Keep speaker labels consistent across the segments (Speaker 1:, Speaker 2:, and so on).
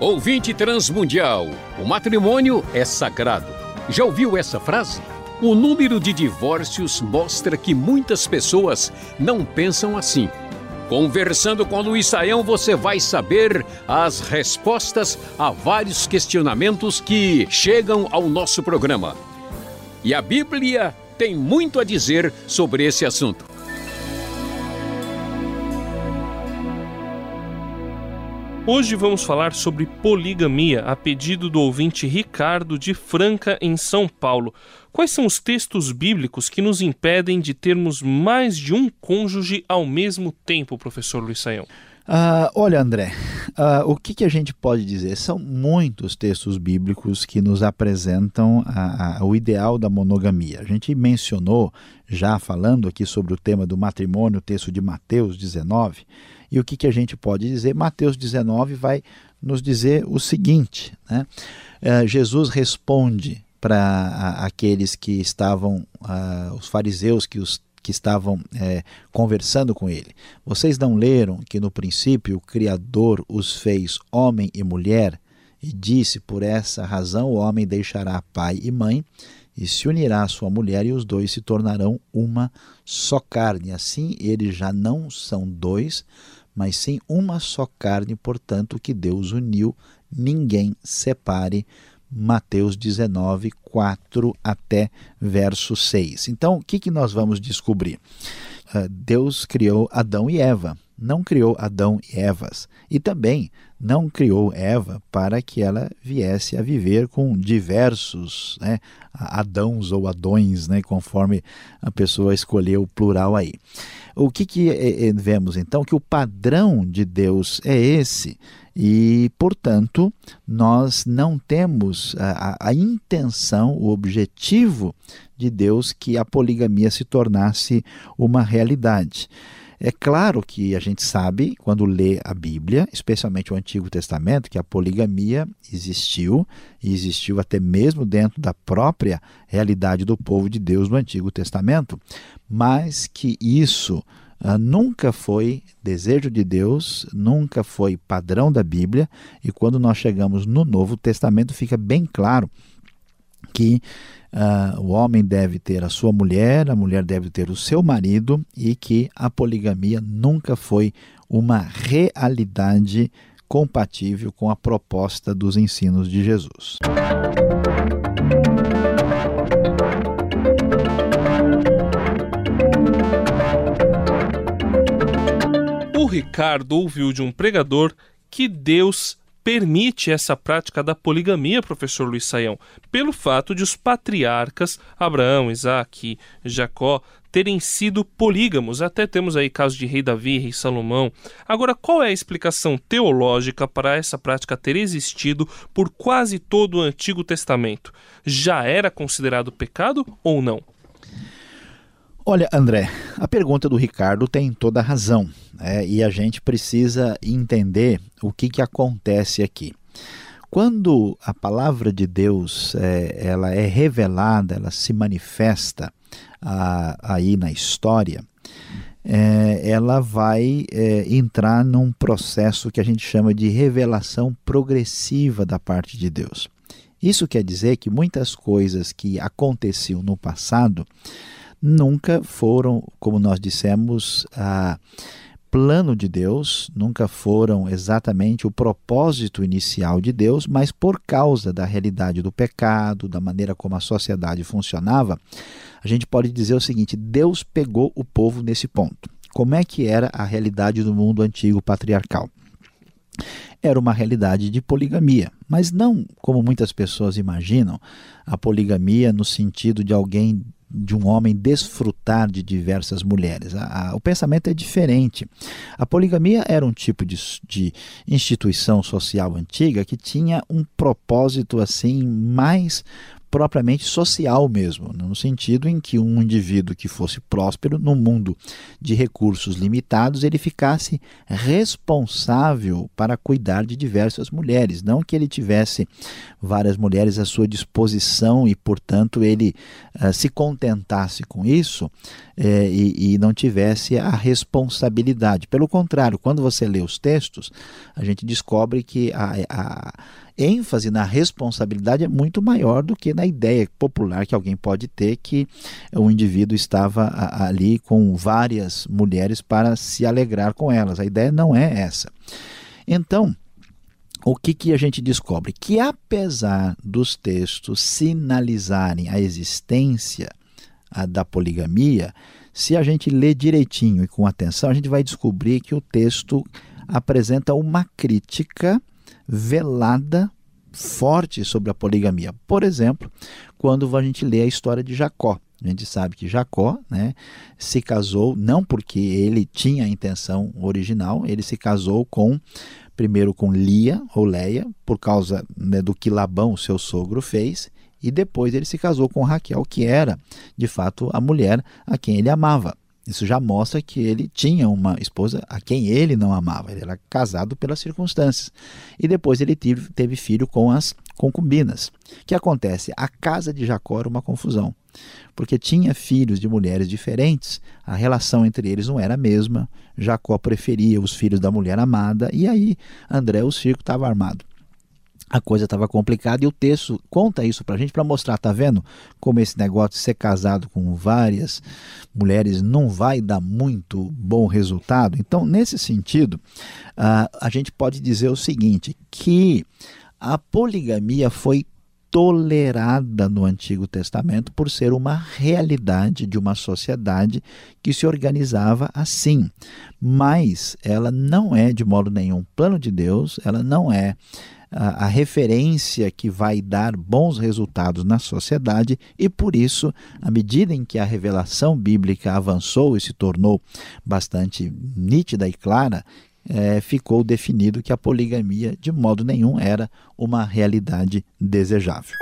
Speaker 1: Ouvinte transmundial, o matrimônio é sagrado. Já ouviu essa frase? O número de divórcios mostra que muitas pessoas não pensam assim. Conversando com Luiz Saião, você vai saber as respostas a vários questionamentos que chegam ao nosso programa. E a Bíblia tem muito a dizer sobre esse assunto.
Speaker 2: Hoje vamos falar sobre poligamia, a pedido do ouvinte Ricardo de Franca, em São Paulo. Quais são os textos bíblicos que nos impedem de termos mais de um cônjuge ao mesmo tempo, professor Luiz Saião?
Speaker 3: Uh, olha, André, uh, o que, que, a gente pode dizer? São muitos textos bíblicos que nos apresentam a, a, o ideal da monogamia. A gente mencionou, já falando aqui sobre o tema do matrimônio, o texto de Mateus 19 e o que, que a gente pode dizer? Mateus 19 vai nos dizer o seguinte: né? Uh, Jesus responde para aqueles que estavam, uh, os fariseus que, os, que estavam é, conversando com ele. Vocês não leram que no princípio o Criador os fez homem e mulher? E disse: Por essa razão o homem deixará pai e mãe e se unirá à sua mulher, e os dois se tornarão uma só carne. Assim, eles já não são dois, mas sim uma só carne, portanto, que Deus uniu, ninguém separe. Mateus 19, 4 até verso 6. Então, o que, que nós vamos descobrir? Uh, Deus criou Adão e Eva, não criou Adão e Evas. E também não criou Eva para que ela viesse a viver com diversos né, Adãos ou Adões, né, conforme a pessoa escolheu o plural aí. O que, que é, é, vemos então? Que o padrão de Deus é esse. E, portanto, nós não temos a, a, a intenção, o objetivo de Deus que a poligamia se tornasse uma realidade. É claro que a gente sabe, quando lê a Bíblia, especialmente o Antigo Testamento, que a poligamia existiu, e existiu até mesmo dentro da própria realidade do povo de Deus no Antigo Testamento, mas que isso Uh, nunca foi desejo de Deus, nunca foi padrão da Bíblia, e quando nós chegamos no Novo Testamento fica bem claro que uh, o homem deve ter a sua mulher, a mulher deve ter o seu marido e que a poligamia nunca foi uma realidade compatível com a proposta dos ensinos de Jesus.
Speaker 2: O Ricardo ouviu de um pregador que Deus permite essa prática da poligamia, professor Luiz Saião, pelo fato de os patriarcas Abraão, Isaac e Jacó terem sido polígamos. Até temos aí casos de rei Davi, rei Salomão. Agora, qual é a explicação teológica para essa prática ter existido por quase todo o Antigo Testamento? Já era considerado pecado ou não?
Speaker 3: Olha, André, a pergunta do Ricardo tem toda a razão né? e a gente precisa entender o que, que acontece aqui. Quando a palavra de Deus é, ela é revelada, ela se manifesta a, aí na história, é, ela vai é, entrar num processo que a gente chama de revelação progressiva da parte de Deus. Isso quer dizer que muitas coisas que aconteciam no passado nunca foram, como nós dissemos, a plano de Deus, nunca foram exatamente o propósito inicial de Deus, mas por causa da realidade do pecado, da maneira como a sociedade funcionava, a gente pode dizer o seguinte: Deus pegou o povo nesse ponto. Como é que era a realidade do mundo antigo patriarcal? Era uma realidade de poligamia, mas não como muitas pessoas imaginam, a poligamia no sentido de alguém de um homem desfrutar de diversas mulheres. A, a, o pensamento é diferente. A poligamia era um tipo de, de, instituição social antiga que tinha um propósito assim mais propriamente social mesmo, no sentido em que um indivíduo que fosse próspero no mundo de recursos limitados, ele ficasse responsável para cuidar de diversas mulheres, não que ele tivesse várias mulheres à sua disposição e, portanto, ele uh, se contentasse com isso eh, e, e não tivesse a responsabilidade. Pelo contrário, quando você lê os textos, a gente descobre que a, a ênfase na responsabilidade é muito maior do que na ideia popular que alguém pode ter que o indivíduo estava ali com várias mulheres para se alegrar com elas. A ideia não é essa. Então, o que, que a gente descobre? Que apesar dos textos sinalizarem a existência da poligamia, se a gente lê direitinho e com atenção, a gente vai descobrir que o texto apresenta uma crítica velada forte sobre a poligamia. Por exemplo, quando a gente lê a história de Jacó. A gente sabe que Jacó né, se casou não porque ele tinha a intenção original, ele se casou com primeiro com Lia ou Leia, por causa né, do que Labão, seu sogro, fez, e depois ele se casou com Raquel, que era de fato a mulher a quem ele amava. Isso já mostra que ele tinha uma esposa a quem ele não amava, ele era casado pelas circunstâncias. E depois ele teve, filho com as concubinas. O que acontece? A casa de Jacó era uma confusão, porque tinha filhos de mulheres diferentes, a relação entre eles não era a mesma. Jacó preferia os filhos da mulher amada, e aí André, o circo, estava armado a coisa estava complicada e o texto conta isso para a gente para mostrar, tá vendo como esse negócio de ser casado com várias mulheres não vai dar muito bom resultado. Então, nesse sentido, uh, a gente pode dizer o seguinte, que a poligamia foi tolerada no Antigo Testamento por ser uma realidade de uma sociedade que se organizava assim. Mas ela não é de modo nenhum plano de Deus, ela não é a, a referência que vai dar bons resultados na sociedade e por isso, à medida em que a revelação bíblica avançou e se tornou bastante nítida e clara, é, ficou definido que a poligamia de modo nenhum era uma realidade desejável.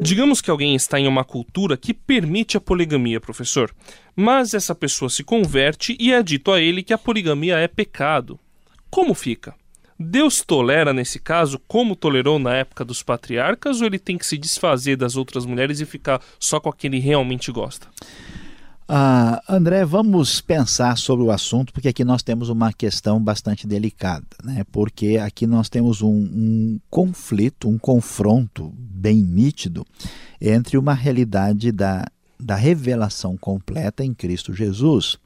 Speaker 2: Digamos que alguém está em uma cultura que permite a poligamia, professor, mas essa pessoa se converte e é dito a ele que a poligamia é pecado. Como fica? Deus tolera nesse caso como tolerou na época dos patriarcas ou ele tem que se desfazer das outras mulheres e ficar só com a que ele realmente gosta?
Speaker 3: Ah, André, vamos pensar sobre o assunto, porque aqui nós temos uma questão bastante delicada, né? porque aqui nós temos um, um conflito, um confronto bem nítido entre uma realidade da, da revelação completa em Cristo Jesus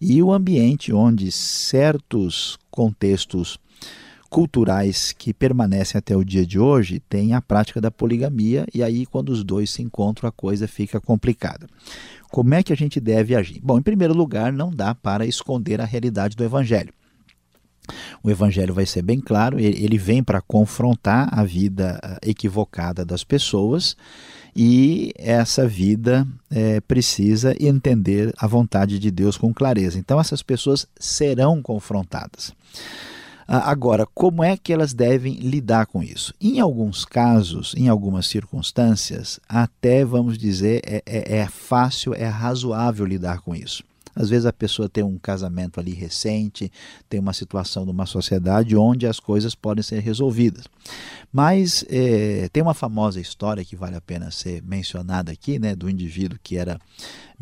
Speaker 3: e o ambiente onde certos contextos culturais que permanecem até o dia de hoje têm a prática da poligamia e aí quando os dois se encontram a coisa fica complicada. Como é que a gente deve agir? Bom, em primeiro lugar, não dá para esconder a realidade do evangelho. O evangelho vai ser bem claro, ele vem para confrontar a vida eh, equivocada das pessoas e essa vida é, precisa entender a vontade de Deus com clareza. Então, essas pessoas serão confrontadas. Ah, agora, como é que elas devem lidar com isso? Em alguns casos, em algumas circunstâncias, até vamos dizer, é, é, é fácil, é razoável lidar com isso. Às vezes a pessoa tem um casamento ali recente, tem uma situação numa sociedade onde as coisas podem ser resolvidas. Mas é, tem uma famosa história que vale a pena ser mencionada aqui, né, do indivíduo que era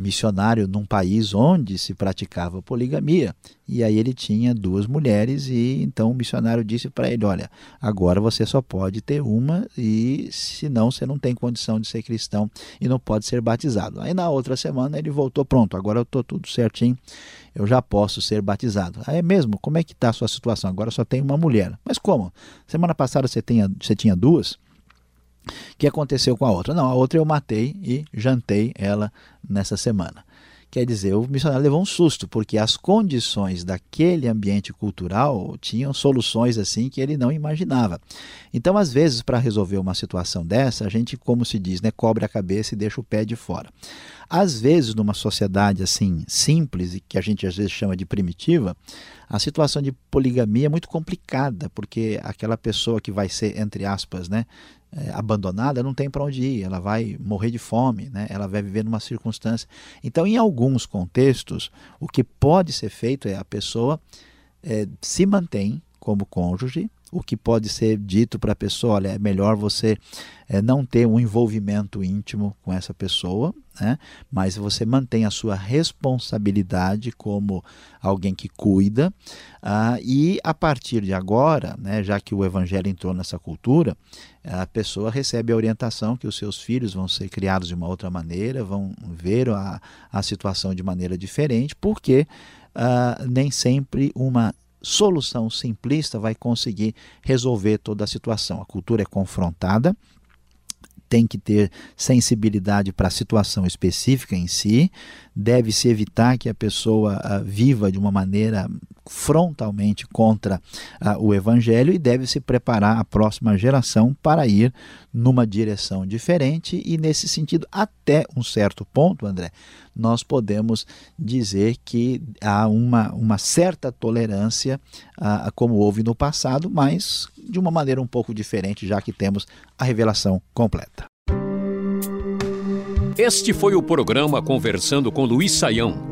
Speaker 3: missionário num país onde se praticava poligamia. E aí ele tinha duas mulheres e então o missionário disse para ele, olha, agora você só pode ter uma e senão você não tem condição de ser cristão e não pode ser batizado. Aí na outra semana ele voltou, pronto, agora eu estou tudo certinho, eu já posso ser batizado. Aí é mesmo, como é que está a sua situação? Agora só tem uma mulher. Mas como? Semana passada você, tinha, você tinha duas? Que aconteceu com a outra? Não, a outra eu matei e jantei ela nessa semana. Quer dizer, o missionário levou um susto, porque as condições daquele ambiente cultural tinham soluções assim que ele não imaginava. Então, às vezes, para resolver uma situação dessa, a gente, como se diz, né, cobre a cabeça e deixa o pé de fora. Às vezes, numa sociedade assim simples e que a gente às vezes chama de primitiva, a situação de poligamia é muito complicada, porque aquela pessoa que vai ser, entre aspas, né, é, abandonada, não tem para onde ir, ela vai morrer de fome, né? ela vai viver numa circunstância. Então, em alguns contextos, o que pode ser feito é a pessoa é, se mantém como cônjuge, o que pode ser dito para a pessoa, olha, é melhor você é, não ter um envolvimento íntimo com essa pessoa, né? mas você mantém a sua responsabilidade como alguém que cuida, ah, e a partir de agora, né, já que o evangelho entrou nessa cultura, a pessoa recebe a orientação que os seus filhos vão ser criados de uma outra maneira, vão ver a, a situação de maneira diferente, porque ah, nem sempre uma solução simplista vai conseguir resolver toda a situação. A cultura é confrontada, tem que ter sensibilidade para a situação específica em si, deve-se evitar que a pessoa uh, viva de uma maneira frontalmente contra uh, o evangelho e deve se preparar a próxima geração para ir numa direção diferente e nesse sentido até um certo ponto, André, nós podemos dizer que há uma, uma certa tolerância uh, como houve no passado, mas de uma maneira um pouco diferente, já que temos a revelação completa.
Speaker 1: Este foi o programa Conversando com Luiz Saião.